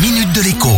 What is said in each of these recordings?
minute de l'écho.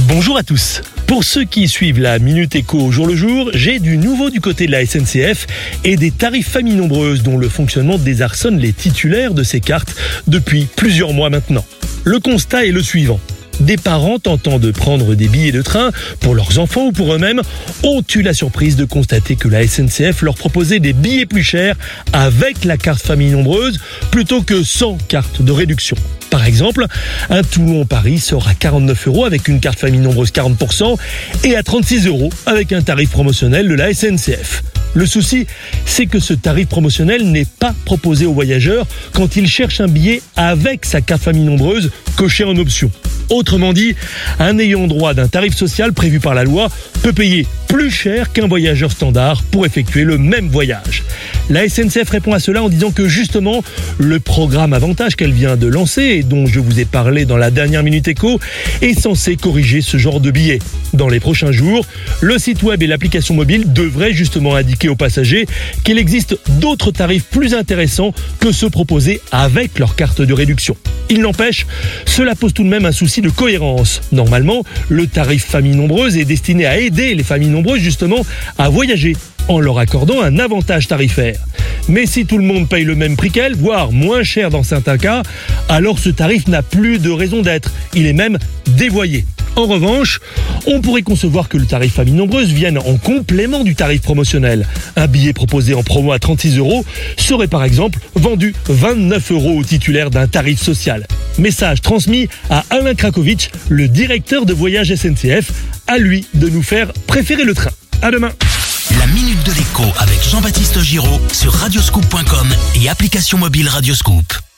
Bonjour à tous. Pour ceux qui suivent la Minute Éco au jour le jour, j'ai du nouveau du côté de la SNCF et des tarifs familles nombreuses dont le fonctionnement désarçonne les titulaires de ces cartes depuis plusieurs mois maintenant. Le constat est le suivant. Des parents tentant de prendre des billets de train pour leurs enfants ou pour eux-mêmes ont eu la surprise de constater que la SNCF leur proposait des billets plus chers avec la carte famille nombreuse plutôt que sans carte de réduction. Par exemple, un Toulon-Paris sort à 49 euros avec une carte famille nombreuse 40% et à 36 euros avec un tarif promotionnel de la SNCF. Le souci, c'est que ce tarif promotionnel n'est pas proposé aux voyageurs quand ils cherchent un billet avec sa carte famille nombreuse cochée en option. Autrement dit, un ayant droit d'un tarif social prévu par la loi peut payer plus cher qu'un voyageur standard pour effectuer le même voyage. La SNCF répond à cela en disant que justement, le programme Avantage qu'elle vient de lancer et dont je vous ai parlé dans la dernière Minute Éco est censé corriger ce genre de billets. Dans les prochains jours, le site web et l'application mobile devraient justement indiquer aux passagers qu'il existe d'autres tarifs plus intéressants que ceux proposés avec leur carte de réduction. Il n'empêche, cela pose tout de même un souci de cohérence. Normalement, le tarif famille nombreuse est destiné à aider les familles nombreuses justement à voyager en leur accordant un avantage tarifaire. Mais si tout le monde paye le même prix qu'elle, voire moins cher dans certains cas, alors ce tarif n'a plus de raison d'être. Il est même dévoyé. En revanche, on pourrait concevoir que le tarif famille nombreuse vienne en complément du tarif promotionnel. Un billet proposé en promo à 36 euros serait par exemple vendu 29 euros au titulaire d'un tarif social. Message transmis à Alain Krakowicz, le directeur de voyage SNCF, à lui de nous faire préférer le train. À demain. La minute de l'écho avec Jean-Baptiste Giraud sur radioscoop.com et application mobile Radioscoop.